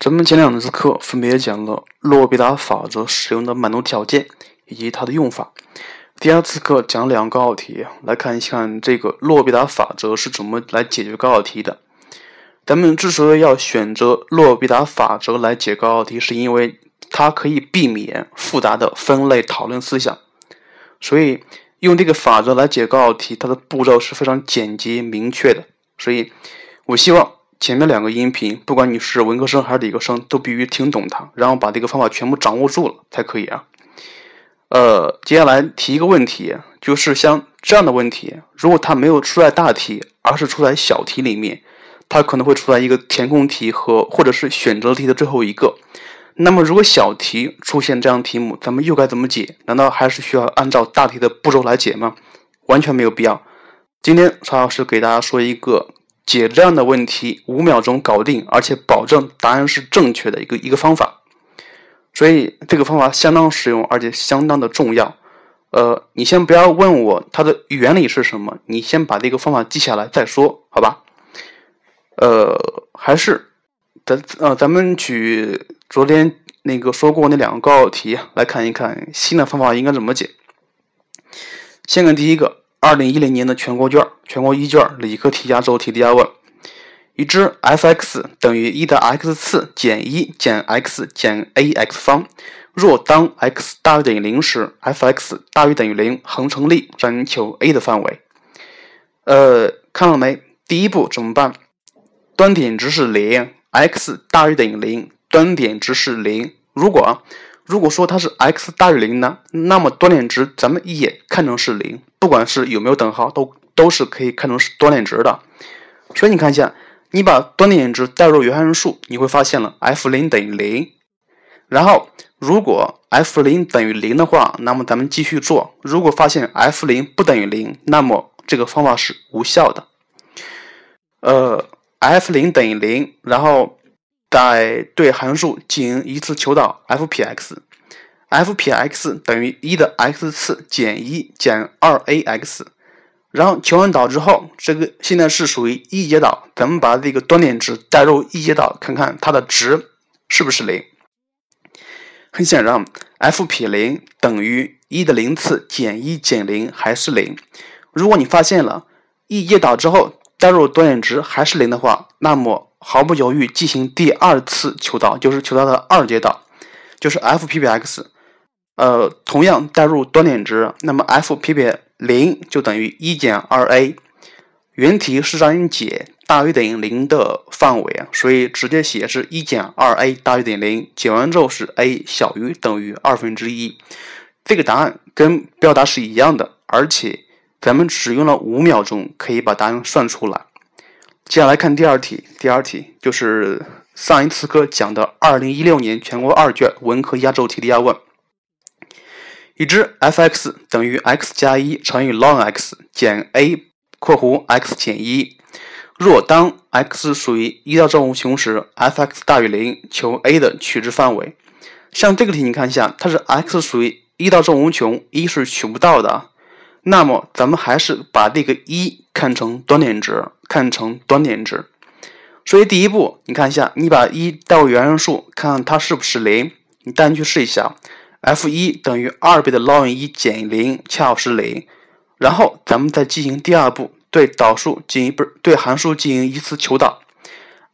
咱们前两次课分别讲了洛必达法则使用的满足条件以及它的用法。第二次课讲两个高考题，来看一看这个洛必达法则是怎么来解决高考题的。咱们之所以要选择洛必达法则来解高考题，是因为它可以避免复杂的分类讨论思想。所以用这个法则来解高考题，它的步骤是非常简洁明确的。所以我希望。前面两个音频，不管你是文科生还是理科生，都必须听懂它，然后把这个方法全部掌握住了才可以啊。呃，接下来提一个问题，就是像这样的问题，如果它没有出在大题，而是出在小题里面，它可能会出在一个填空题和或者是选择题的最后一个。那么如果小题出现这样题目，咱们又该怎么解？难道还是需要按照大题的步骤来解吗？完全没有必要。今天曹老师给大家说一个。解这样的问题五秒钟搞定，而且保证答案是正确的一个一个方法，所以这个方法相当实用，而且相当的重要。呃，你先不要问我它的原理是什么，你先把这个方法记下来再说，好吧？呃，还是咱呃，咱们举昨天那个说过那两个高考题来看一看新的方法应该怎么解。先看第一个。二零一零年的全国卷，全国一卷理科题压轴题第二问：已知 f(x) 等于一的 x 次减一减 x 减 ax 方，若当 x 大于等于零时，f(x) 大于等于零，恒成立，让你求 a 的范围。呃，看到没？第一步怎么办？端点值是零，x 大于等于零，端点值是零。如果如果说它是 x 大于零呢，那么端点值咱们也看成是零，不管是有没有等号，都都是可以看成是端点值的。所以你看一下，你把端点值代入原函数，你会发现了 f 零等于零。然后如果 f 零等于零的话，那么咱们继续做。如果发现 f 零不等于零，那么这个方法是无效的。呃，f 零等于零，然后。再对函数进行一次求导，f 撇 x，f 撇 x 等于一的 x 次减一减二 ax，然后求完导之后，这个现在是属于一阶导，咱们把这个端点值代入一阶导，看看它的值是不是零。很显然，f 撇零等于一的零次减一减零还是零。如果你发现了一阶导之后代入端点值还是零的话，那么毫不犹豫进行第二次求导，就是求导的二阶导，就是 fpx 呃，同样代入端点值，那么 f p 撇零就等于一减二 a。原题是让你解大于等于零的范围啊，所以直接写是一减二 a 大于等于零，解完之后是 a 小于等于二分之一。这个答案跟表达是一样的，而且咱们只用了五秒钟可以把答案算出来。接下来看第二题，第二题就是上一次课讲的二零一六年全国二卷文科压轴题的压问。已知 f(x) 等于 x 加一乘以 ln(x) 减 a（ 括弧 x 减一）。若当 x 属于一到正无穷时，f(x) 大于零，求 a 的取值范围。像这个题，你看一下，它是 x 属于一到正无穷，一是取不到的。那么咱们还是把这个一看成端点值，看成端点值。所以第一步，你看一下，你把一代入原函数，看看它是不是零。你带进去试一下，f 一等于二倍的 ln 一减零，恰好是零。然后咱们再进行第二步，对导数进行不是对函数进行一次求导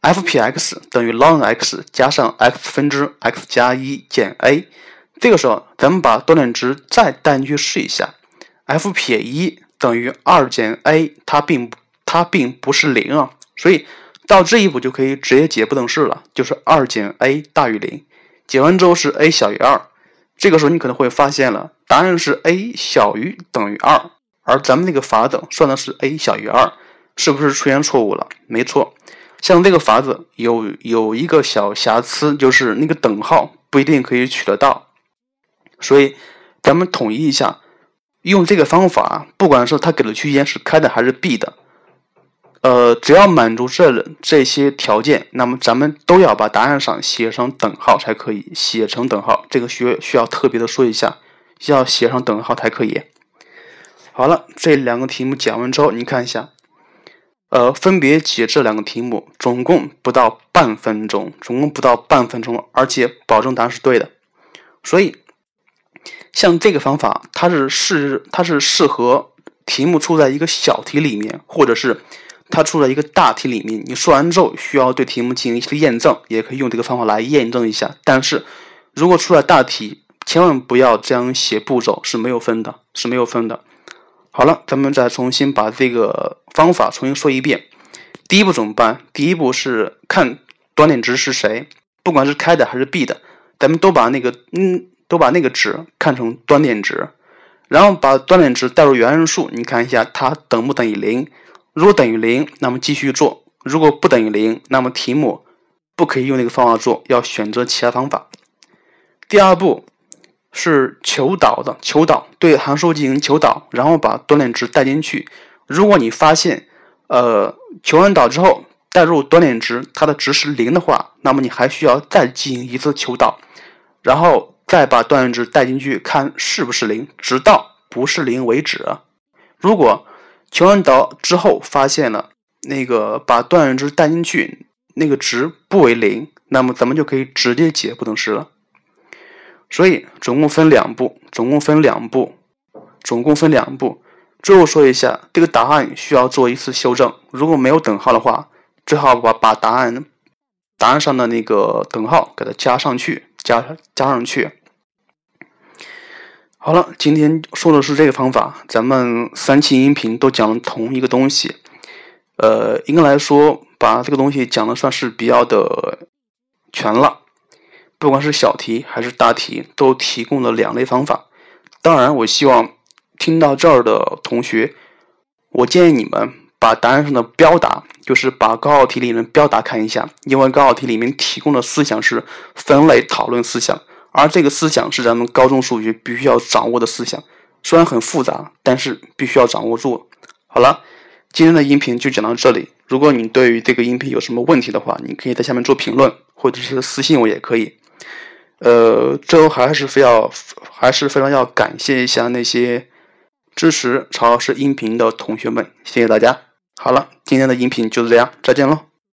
，f 撇 x 等于 ln x 加上 x 分之 x 加一减 a。这个时候，咱们把端点值再带进去试一下。F 撇一等于二减 a，它并它并不是零啊，所以到这一步就可以直接解不等式了，就是二减 a 大于零。解完之后是 a 小于二，这个时候你可能会发现了，答案是 a 小于等于二，而咱们那个法子算的是 a 小于二，是不是出现错误了？没错，像这个法子有有一个小瑕疵，就是那个等号不一定可以取得到，所以咱们统一一下。用这个方法，不管是他给的区间是开的还是闭的，呃，只要满足这这些条件，那么咱们都要把答案上写上等号才可以。写成等号，这个需需要特别的说一下，要写上等号才可以。好了，这两个题目讲完之后，你看一下，呃，分别解这两个题目，总共不到半分钟，总共不到半分钟，而且保证答案是对的。所以，像这个方法，它是适它是适合题目出在一个小题里面，或者是它出在一个大题里面。你说完之后，需要对题目进行一些验证，也可以用这个方法来验证一下。但是如果出了大题，千万不要这样写步骤，是没有分的，是没有分的。好了，咱们再重新把这个方法重新说一遍。第一步怎么办？第一步是看端点值是谁，不管是开的还是闭的，咱们都把那个嗯，都把那个值看成端点值，然后把端点值代入原函数，你看一下它等不等于零。如果等于零，那么继续做；如果不等于零，那么题目不可以用那个方法做，要选择其他方法。第二步。是求导的，求导对函数进行求导，然后把端点值带进去。如果你发现，呃，求完导之后代入端点值，它的值是零的话，那么你还需要再进行一次求导，然后再把端点值带进去，看是不是零，直到不是零为止。如果求完导之后发现了那个把端点值带进去那个值不为零，那么咱们就可以直接解不等式了。所以总共分两步，总共分两步，总共分两步。最后说一下，这个答案需要做一次修正。如果没有等号的话，最好把把答案答案上的那个等号给它加上去，加加上去。好了，今天说的是这个方法。咱们三期音频都讲了同一个东西，呃，应该来说把这个东西讲的算是比较的全了。不管是小题还是大题，都提供了两类方法。当然，我希望听到这儿的同学，我建议你们把答案上的标答，就是把高考题里面标答看一下，因为高考题里面提供的思想是分类讨论思想，而这个思想是咱们高中数学必须要掌握的思想。虽然很复杂，但是必须要掌握住。好了，今天的音频就讲到这里。如果你对于这个音频有什么问题的话，你可以在下面做评论，或者是私信我也可以。呃，最后还是非要，还是非常要感谢一下那些支持曹老师音频的同学们，谢谢大家。好了，今天的音频就是这样，再见喽。